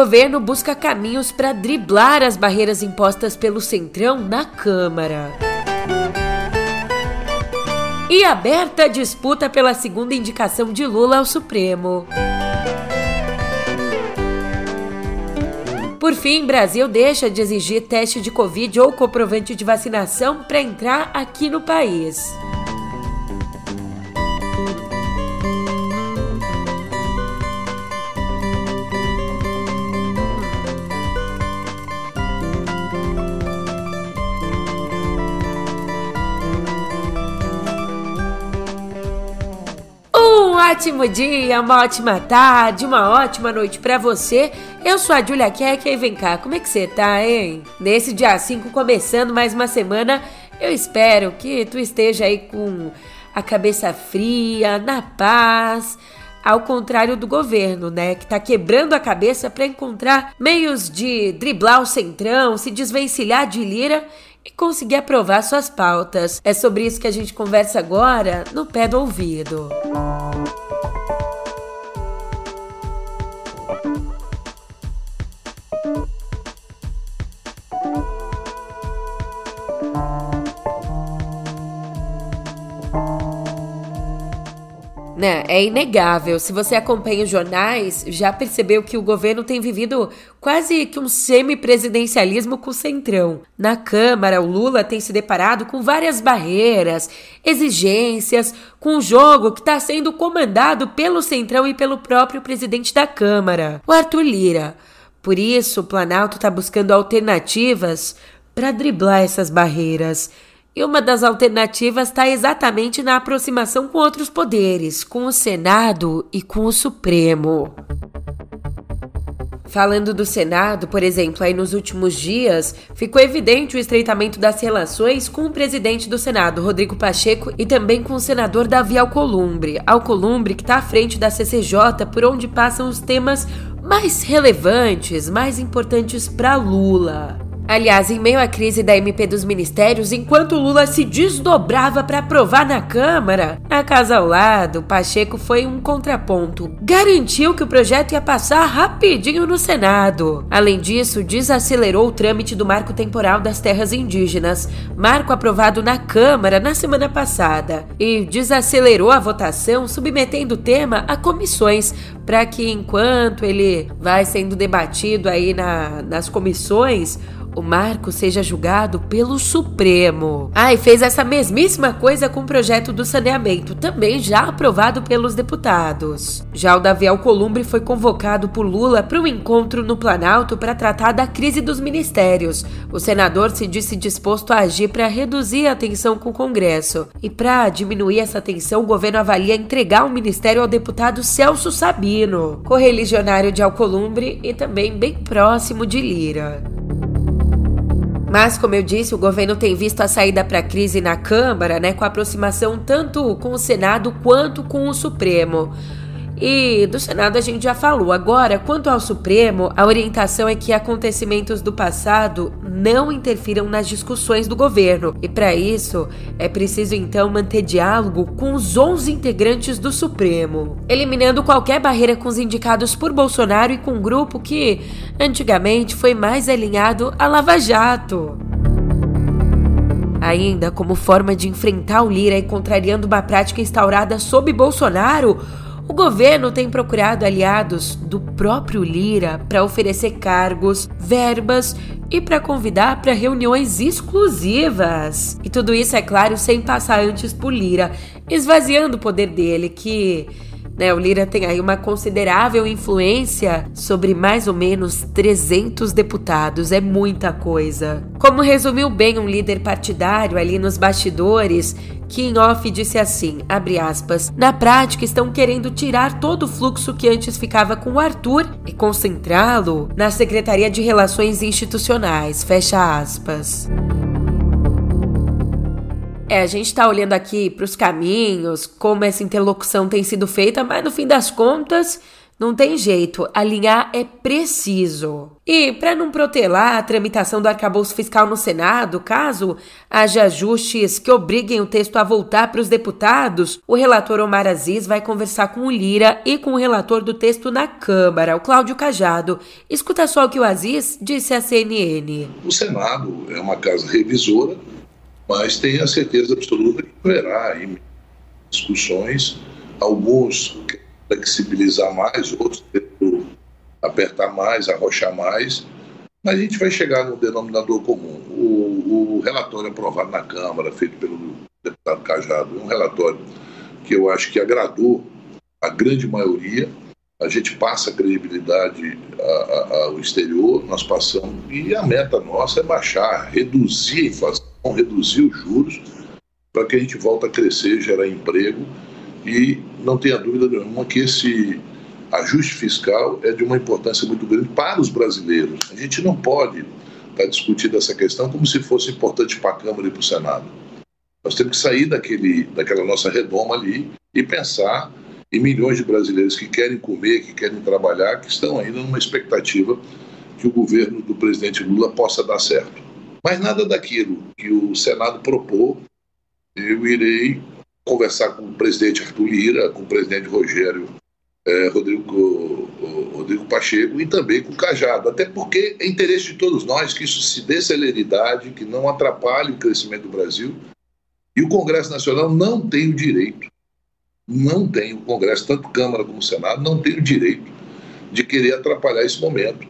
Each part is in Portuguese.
governo busca caminhos para driblar as barreiras impostas pelo Centrão na Câmara. E aberta a disputa pela segunda indicação de Lula ao Supremo. Por fim, Brasil deixa de exigir teste de Covid ou comprovante de vacinação para entrar aqui no país. Ótimo dia, uma ótima tarde, uma ótima noite para você. Eu sou a Julia Keck e vem cá, como é que você tá, hein? Nesse dia 5, começando mais uma semana, eu espero que tu esteja aí com a cabeça fria, na paz, ao contrário do governo, né, que tá quebrando a cabeça para encontrar meios de driblar o centrão, se desvencilhar de Lira e conseguir aprovar suas pautas. É sobre isso que a gente conversa agora no pé do ouvido. Música Né? É inegável. Se você acompanha os jornais, já percebeu que o governo tem vivido quase que um semipresidencialismo com o centrão. Na Câmara, o Lula tem se deparado com várias barreiras, exigências, com um jogo que está sendo comandado pelo centrão e pelo próprio presidente da Câmara, o Arthur Lira. Por isso, o Planalto está buscando alternativas para driblar essas barreiras. E uma das alternativas está exatamente na aproximação com outros poderes, com o Senado e com o Supremo. Falando do Senado, por exemplo, aí nos últimos dias, ficou evidente o estreitamento das relações com o presidente do Senado, Rodrigo Pacheco, e também com o senador Davi Alcolumbre. Alcolumbre que está à frente da CCJ, por onde passam os temas mais relevantes, mais importantes para Lula. Aliás, em meio à crise da MP dos ministérios, enquanto Lula se desdobrava para aprovar na Câmara, na casa ao lado, Pacheco foi um contraponto. Garantiu que o projeto ia passar rapidinho no Senado. Além disso, desacelerou o trâmite do marco temporal das terras indígenas, marco aprovado na Câmara na semana passada, e desacelerou a votação, submetendo o tema a comissões, para que enquanto ele vai sendo debatido aí na, nas comissões, o marco seja julgado pelo Supremo. Ah, e fez essa mesmíssima coisa com o projeto do saneamento, também já aprovado pelos deputados. Já o Davi Alcolumbre foi convocado por Lula para um encontro no Planalto para tratar da crise dos ministérios. O senador se disse disposto a agir para reduzir a tensão com o Congresso. E para diminuir essa tensão, o governo avalia entregar o ministério ao deputado Celso Sabino, correligionário de Alcolumbre e também bem próximo de Lira. Mas, como eu disse, o governo tem visto a saída para a crise na Câmara, né, com aproximação tanto com o Senado quanto com o Supremo. E do Senado a gente já falou. Agora, quanto ao Supremo, a orientação é que acontecimentos do passado não interfiram nas discussões do governo. E para isso, é preciso então manter diálogo com os 11 integrantes do Supremo, eliminando qualquer barreira com os indicados por Bolsonaro e com um grupo que antigamente foi mais alinhado a Lava Jato. Ainda como forma de enfrentar o Lira e contrariando uma prática instaurada sob Bolsonaro, o governo tem procurado aliados do próprio Lira para oferecer cargos, verbas e para convidar para reuniões exclusivas. E tudo isso, é claro, sem passar antes por Lira, esvaziando o poder dele, que né, o Lira tem aí uma considerável influência sobre mais ou menos 300 deputados, é muita coisa. Como resumiu bem um líder partidário ali nos bastidores, que disse assim, aspas, na prática estão querendo tirar todo o fluxo que antes ficava com o Arthur e concentrá-lo na Secretaria de Relações Institucionais, fecha aspas. É, a gente está olhando aqui para os caminhos, como essa interlocução tem sido feita, mas no fim das contas, Não tem jeito, alinhar é preciso. E para não protelar a tramitação do arcabouço fiscal no Senado, caso haja ajustes que obriguem o texto a voltar para os deputados, o relator Omar Aziz vai conversar com o Lira e com o relator do texto na Câmara, o Cláudio Cajado. Escuta só o que o Aziz disse à CNN. O Senado é uma casa revisora, mas tenho a certeza absoluta que haverá discussões, alguns flexibilizar mais, outros apertar mais, arrochar mais, mas a gente vai chegar no denominador comum. O, o relatório aprovado na Câmara, feito pelo deputado Cajado, é um relatório que eu acho que agradou a grande maioria. A gente passa credibilidade ao exterior, nós passamos, e a meta nossa é baixar, reduzir a inflação, reduzir os juros, para que a gente volte a crescer, gerar emprego e não tenha dúvida nenhuma que esse ajuste fiscal é de uma importância muito grande para os brasileiros. A gente não pode estar discutindo essa questão como se fosse importante para a Câmara e para o Senado. Nós temos que sair daquele, daquela nossa redoma ali e pensar em milhões de brasileiros que querem comer, que querem trabalhar, que estão ainda numa expectativa que o governo do presidente Lula possa dar certo. Mas nada daquilo que o Senado propôs, eu irei conversar com o presidente Arthur Lira, com o presidente Rogério é, Rodrigo, Rodrigo Pacheco e também com o Cajado, até porque é interesse de todos nós que isso se dê celeridade, que não atrapalhe o crescimento do Brasil. E o Congresso Nacional não tem o direito, não tem, o Congresso, tanto Câmara como Senado, não tem o direito de querer atrapalhar esse momento.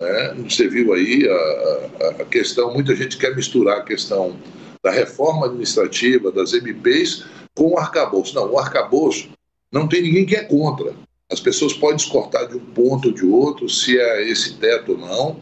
Né? Você viu aí a, a, a questão, muita gente quer misturar a questão da reforma administrativa, das MPs, com o arcabouço. Não, o arcabouço não tem ninguém que é contra. As pessoas podem descortar de um ponto ou de outro, se é esse teto ou não.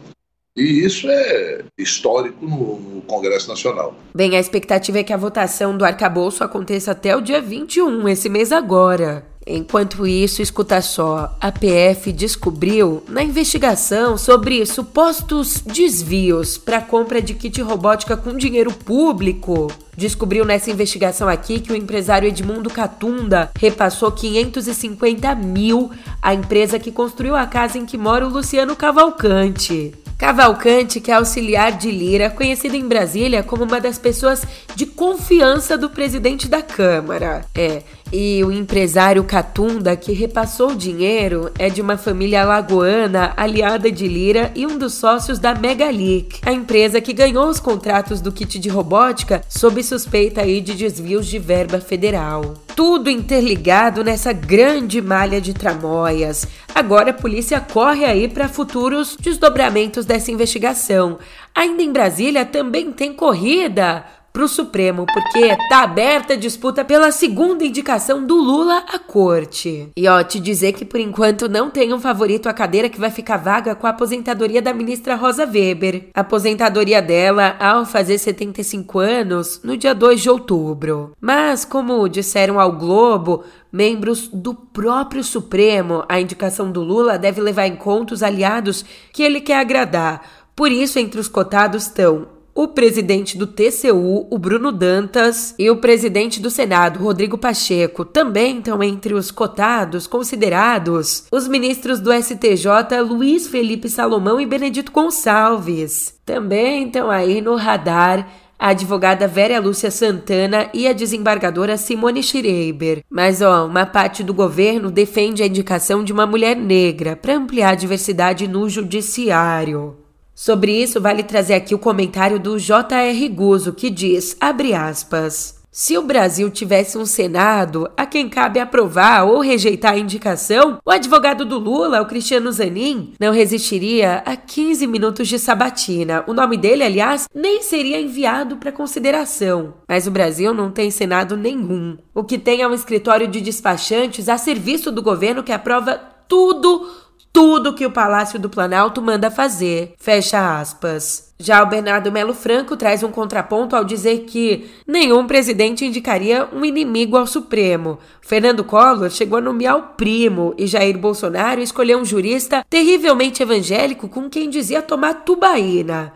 E isso é histórico no, Congresso Nacional. Bem, a expectativa é que a votação do arcabouço aconteça até o dia 21, esse mês agora. Enquanto isso, escuta só, a PF descobriu na investigação sobre supostos desvios para compra de kit robótica com dinheiro público. Descobriu nessa investigação aqui que o empresário Edmundo Catunda repassou 550 mil à empresa que construiu a casa em que mora o Luciano Cavalcante. Cavalcante, que é auxiliar de Lira, conhecido em Brasília como uma das pessoas de confiança do presidente da Câmara. É, e o empresário Catunda, que repassou o dinheiro, é de uma família lagoana aliada de Lira e um dos sócios da Megalic, a empresa que ganhou os contratos do kit de robótica sob suspeita aí de desvios de verba federal. Tudo interligado nessa grande malha de tramóias. Agora a polícia corre aí para futuros desdobramentos dessa investigação. Ainda em Brasília também tem corrida para o Supremo, porque tá aberta a disputa pela segunda indicação do Lula à corte. E ó, te dizer que por enquanto não tem um favorito à cadeira que vai ficar vaga com a aposentadoria da ministra Rosa Weber. A aposentadoria dela ao fazer 75 anos no dia 2 de outubro. Mas, como disseram ao Globo, membros do próprio Supremo, a indicação do Lula deve levar em conta os aliados que ele quer agradar. Por isso, entre os cotados estão o presidente do TCU, o Bruno Dantas, e o presidente do Senado, Rodrigo Pacheco, também estão entre os cotados considerados os ministros do STJ, Luiz Felipe Salomão e Benedito Gonçalves. Também estão aí no radar a advogada Vera Lúcia Santana e a desembargadora Simone Schreiber. Mas, ó, uma parte do governo defende a indicação de uma mulher negra para ampliar a diversidade no judiciário. Sobre isso, vale trazer aqui o comentário do J.R. Guzzo, que diz, abre aspas, se o Brasil tivesse um Senado a quem cabe aprovar ou rejeitar a indicação, o advogado do Lula, o Cristiano Zanin, não resistiria a 15 minutos de sabatina. O nome dele, aliás, nem seria enviado para consideração. Mas o Brasil não tem Senado nenhum. O que tem é um escritório de despachantes a serviço do governo que aprova tudo tudo que o Palácio do Planalto manda fazer. Fecha aspas. Já o Bernardo Melo Franco traz um contraponto ao dizer que nenhum presidente indicaria um inimigo ao Supremo. Fernando Collor chegou a nomear o primo e Jair Bolsonaro escolheu um jurista terrivelmente evangélico com quem dizia tomar tubaína.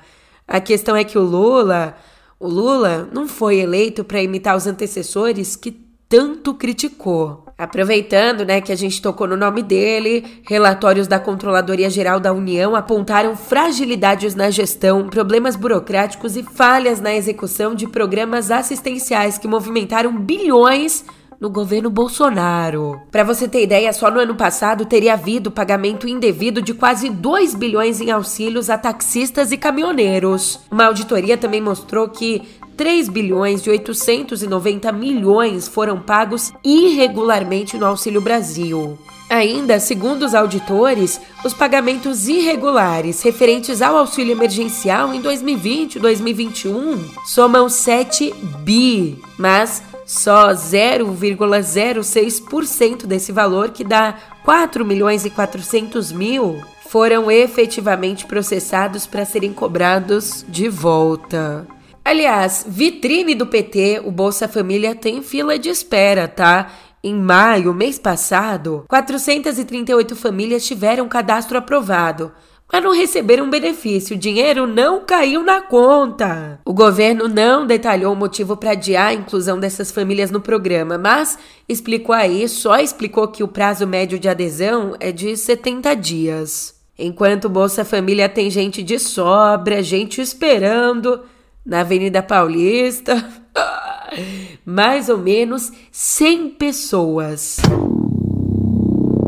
A questão é que o Lula, o Lula não foi eleito para imitar os antecessores que tanto criticou. Aproveitando, né, que a gente tocou no nome dele, relatórios da Controladoria Geral da União apontaram fragilidades na gestão, problemas burocráticos e falhas na execução de programas assistenciais que movimentaram bilhões no governo Bolsonaro. Para você ter ideia, só no ano passado teria havido pagamento indevido de quase 2 bilhões em auxílios a taxistas e caminhoneiros. Uma auditoria também mostrou que 3 bilhões e 890 milhões foram pagos irregularmente no Auxílio Brasil. Ainda, segundo os auditores, os pagamentos irregulares referentes ao auxílio emergencial em 2020 e 2021 somam 7 bi, mas só 0,06% desse valor, que dá 4 milhões e 400 mil, foram efetivamente processados para serem cobrados de volta. Aliás, vitrine do PT, o Bolsa Família tem fila de espera, tá? Em maio, mês passado, 438 famílias tiveram cadastro aprovado, mas não receberam benefício. O dinheiro não caiu na conta. O governo não detalhou o motivo para adiar a inclusão dessas famílias no programa, mas explicou aí, só explicou que o prazo médio de adesão é de 70 dias. Enquanto Bolsa Família tem gente de sobra, gente esperando na Avenida Paulista. Mais ou menos 100 pessoas.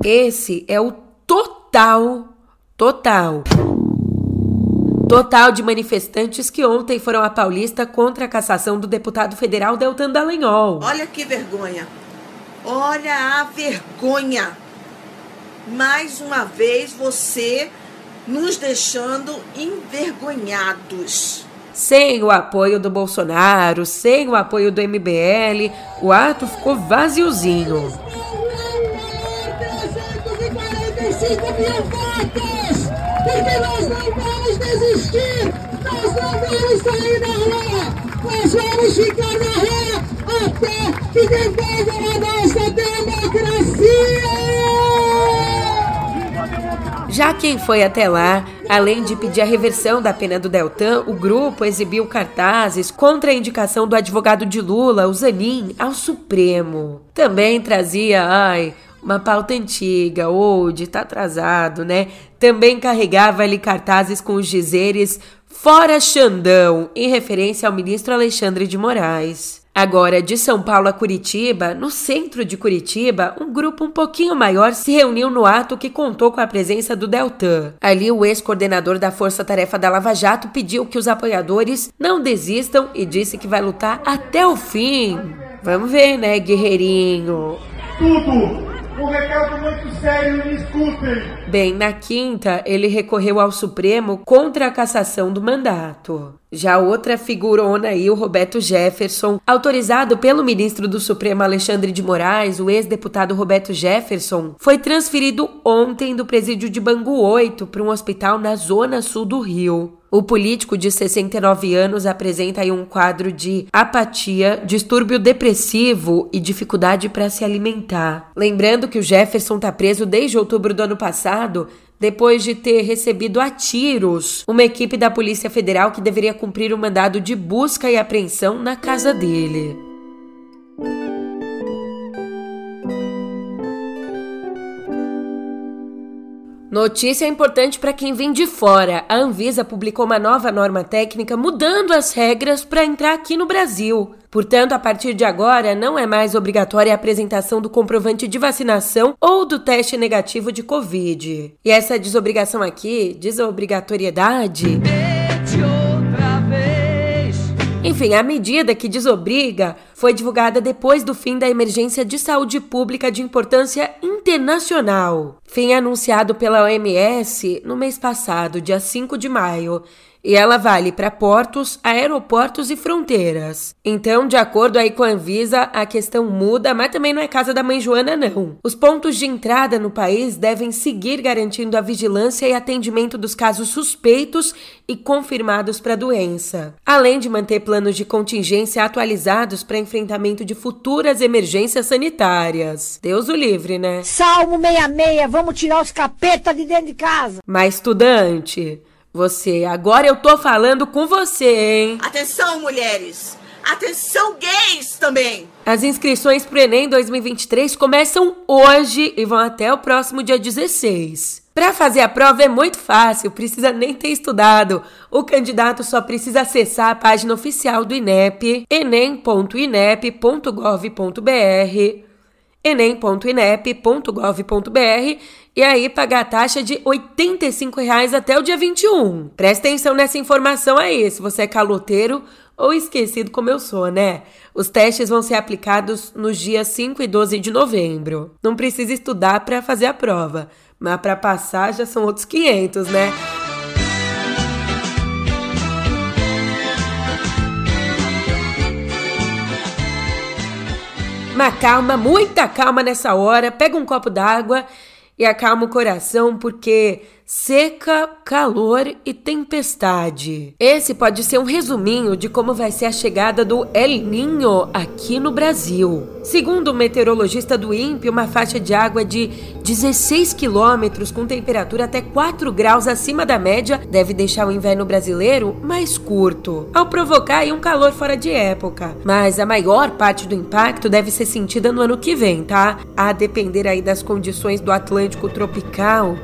Esse é o total, total, total de manifestantes que ontem foram à Paulista contra a cassação do deputado federal Deltan Dallagnol. Olha que vergonha. Olha a vergonha. Mais uma vez você nos deixando envergonhados. Sem o apoio do Bolsonaro, sem o apoio do MBL, o ato ficou vaziozinho. porque nós não vamos desistir, nós não vamos sair da rua, nós vamos ficar na rua até que democracia! Já quem foi até lá, além de pedir a reversão da pena do Deltan, o grupo exibiu cartazes contra a indicação do advogado de Lula, o Zanin, ao Supremo. Também trazia, ai, uma pauta antiga, old, tá atrasado, né? Também carregava ali cartazes com os dizeres Fora Xandão, em referência ao ministro Alexandre de Moraes. Agora, de São Paulo a Curitiba, no centro de Curitiba, um grupo um pouquinho maior se reuniu no ato que contou com a presença do Deltan. Ali, o ex-coordenador da Força Tarefa da Lava Jato pediu que os apoiadores não desistam e disse que vai lutar até o fim. Vamos ver, né, guerreirinho? Tudo! Um recado muito sério, me escutem! Bem, na quinta, ele recorreu ao Supremo contra a cassação do mandato. Já outra figurona aí, o Roberto Jefferson, autorizado pelo ministro do Supremo Alexandre de Moraes, o ex-deputado Roberto Jefferson, foi transferido ontem do presídio de Bangu 8 para um hospital na zona sul do Rio. O político de 69 anos apresenta aí um quadro de apatia, distúrbio depressivo e dificuldade para se alimentar. Lembrando que o Jefferson está preso desde outubro do ano passado depois de ter recebido a tiros uma equipe da Polícia Federal que deveria cumprir o um mandado de busca e apreensão na casa dele. Notícia importante para quem vem de fora. A Anvisa publicou uma nova norma técnica mudando as regras para entrar aqui no Brasil. Portanto, a partir de agora, não é mais obrigatória a apresentação do comprovante de vacinação ou do teste negativo de Covid. E essa desobrigação aqui, desobrigatoriedade. Enfim, a medida que desobriga foi divulgada depois do fim da emergência de saúde pública de importância internacional. Fim anunciado pela OMS no mês passado, dia 5 de maio, e ela vale para portos, aeroportos e fronteiras. Então, de acordo aí com a Anvisa, a questão muda, mas também não é casa da mãe Joana não. Os pontos de entrada no país devem seguir garantindo a vigilância e atendimento dos casos suspeitos e confirmados para a doença, além de manter planos de contingência atualizados para enfrentamento de futuras emergências sanitárias. Deus o livre, né? Salmo 66, vamos tirar os capetas de dentro de casa. Mas estudante, você, agora eu tô falando com você, hein? Atenção, mulheres! Atenção, gays também! As inscrições para o Enem 2023 começam hoje e vão até o próximo dia 16. Para fazer a prova é muito fácil, precisa nem ter estudado. O candidato só precisa acessar a página oficial do INEP, enem.inep.gov.br, enem.inep.gov.br e aí pagar a taxa de 85 reais até o dia 21. Presta atenção nessa informação aí, se você é caloteiro ou esquecido como eu sou, né? Os testes vão ser aplicados nos dias 5 e 12 de novembro. Não precisa estudar para fazer a prova, mas para passar já são outros 500, né? Mas calma, muita calma nessa hora. Pega um copo d'água e acalma o coração, porque seca, calor e tempestade. Esse pode ser um resuminho de como vai ser a chegada do El Ninho aqui no Brasil. Segundo o meteorologista do INPE, uma faixa de água de 16 quilômetros com temperatura até 4 graus acima da média deve deixar o inverno brasileiro mais curto, ao provocar um calor fora de época. Mas a maior parte do impacto deve ser sentida no ano que vem, tá? A depender aí das condições do Atlântico tropical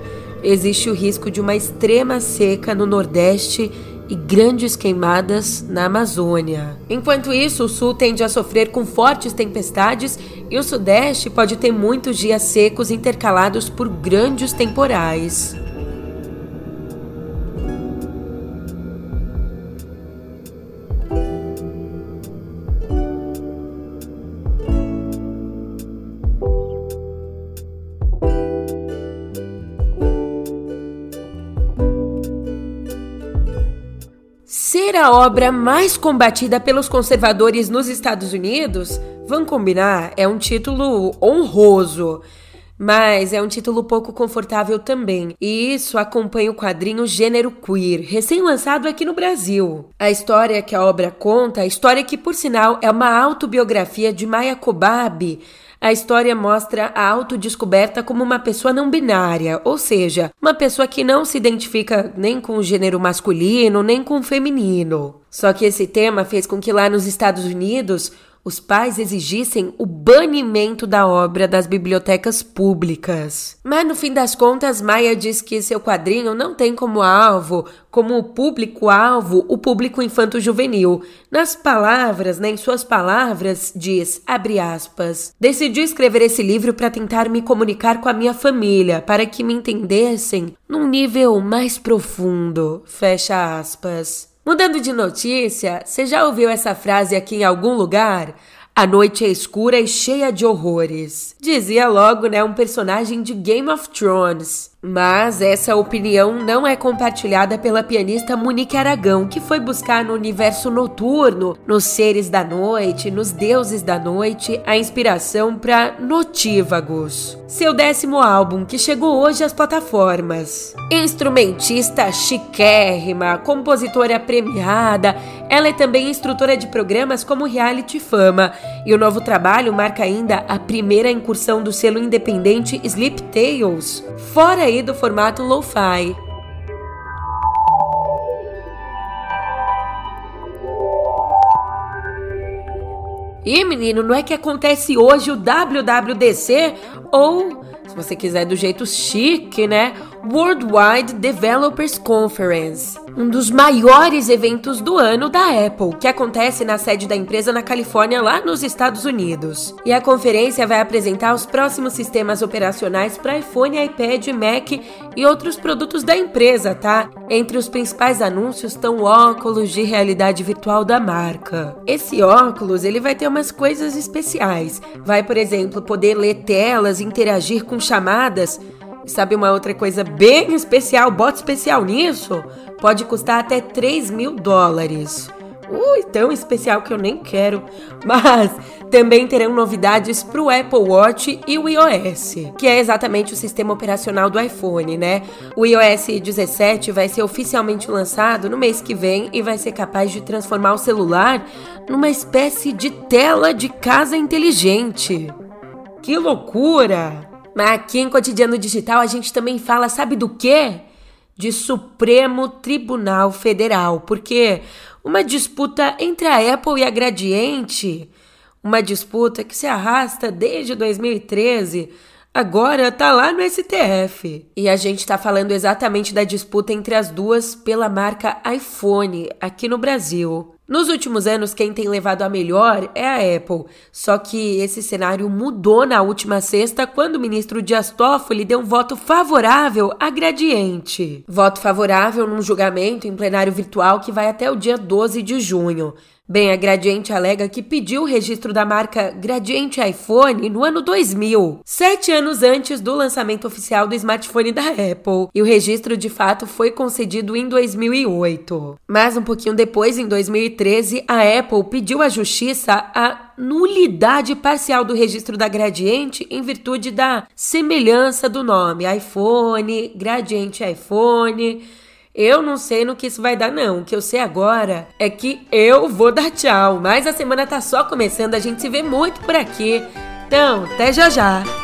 existe o risco de uma extrema seca no Nordeste e grandes queimadas na Amazônia. Enquanto isso, o sul tende a sofrer com fortes tempestades e o sudeste pode ter muitos dias secos intercalados por grandes temporais. Ser a obra mais combatida pelos conservadores nos Estados Unidos, vamos combinar, é um título honroso. Mas é um título pouco confortável também, e isso acompanha o quadrinho Gênero Queer, recém-lançado aqui no Brasil. A história que a obra conta, a história que, por sinal, é uma autobiografia de Maya Kobabe, a história mostra a autodescoberta como uma pessoa não binária, ou seja, uma pessoa que não se identifica nem com o gênero masculino, nem com o feminino. Só que esse tema fez com que lá nos Estados Unidos os pais exigissem o banimento da obra das bibliotecas públicas. Mas no fim das contas, Maia diz que seu quadrinho não tem como alvo, como público-alvo, o público infanto-juvenil. Nas palavras, né, em suas palavras, diz, abre aspas, decidi escrever esse livro para tentar me comunicar com a minha família, para que me entendessem num nível mais profundo, fecha aspas. Mudando de notícia, você já ouviu essa frase aqui em algum lugar? A noite é escura e cheia de horrores. Dizia logo, né, um personagem de Game of Thrones. Mas essa opinião não é compartilhada pela pianista Monique Aragão, que foi buscar no universo noturno, nos seres da noite, nos deuses da noite, a inspiração para Notívagos, seu décimo álbum que chegou hoje às plataformas. Instrumentista chiquérrima, compositora premiada, ela é também instrutora de programas como Reality Fama, e o novo trabalho marca ainda a primeira incursão do selo independente Sleep Tales. Fora aí do formato lo-fi. E menino, não é que acontece hoje o WWDC ou, se você quiser do jeito chique, né? Worldwide Developers Conference, um dos maiores eventos do ano da Apple, que acontece na sede da empresa na Califórnia, lá nos Estados Unidos. E a conferência vai apresentar os próximos sistemas operacionais para iPhone, iPad, Mac e outros produtos da empresa, tá? Entre os principais anúncios estão óculos de realidade virtual da marca. Esse óculos, ele vai ter umas coisas especiais. Vai, por exemplo, poder ler telas, interagir com chamadas Sabe uma outra coisa bem especial, bota especial nisso? Pode custar até 3 mil dólares. Ui, tão especial que eu nem quero. Mas também terão novidades para o Apple Watch e o iOS, que é exatamente o sistema operacional do iPhone, né? O iOS 17 vai ser oficialmente lançado no mês que vem e vai ser capaz de transformar o celular numa espécie de tela de casa inteligente. Que loucura! Mas aqui em Cotidiano Digital a gente também fala, sabe do quê? De Supremo Tribunal Federal, porque uma disputa entre a Apple e a Gradiente, Uma disputa que se arrasta desde 2013 agora tá lá no STF. E a gente tá falando exatamente da disputa entre as duas pela marca iPhone aqui no Brasil. Nos últimos anos, quem tem levado a melhor é a Apple. Só que esse cenário mudou na última sexta, quando o ministro Dias Toffoli deu um voto favorável a Gradiente. Voto favorável num julgamento em plenário virtual que vai até o dia 12 de junho. Bem, a Gradiente alega que pediu o registro da marca Gradiente iPhone no ano 2000, sete anos antes do lançamento oficial do smartphone da Apple, e o registro de fato foi concedido em 2008. Mas um pouquinho depois, em 2013, a Apple pediu à justiça a nulidade parcial do registro da Gradiente em virtude da semelhança do nome iPhone, Gradiente iPhone. Eu não sei no que isso vai dar, não. O que eu sei agora é que eu vou dar tchau. Mas a semana tá só começando, a gente se vê muito por aqui. Então, até já já!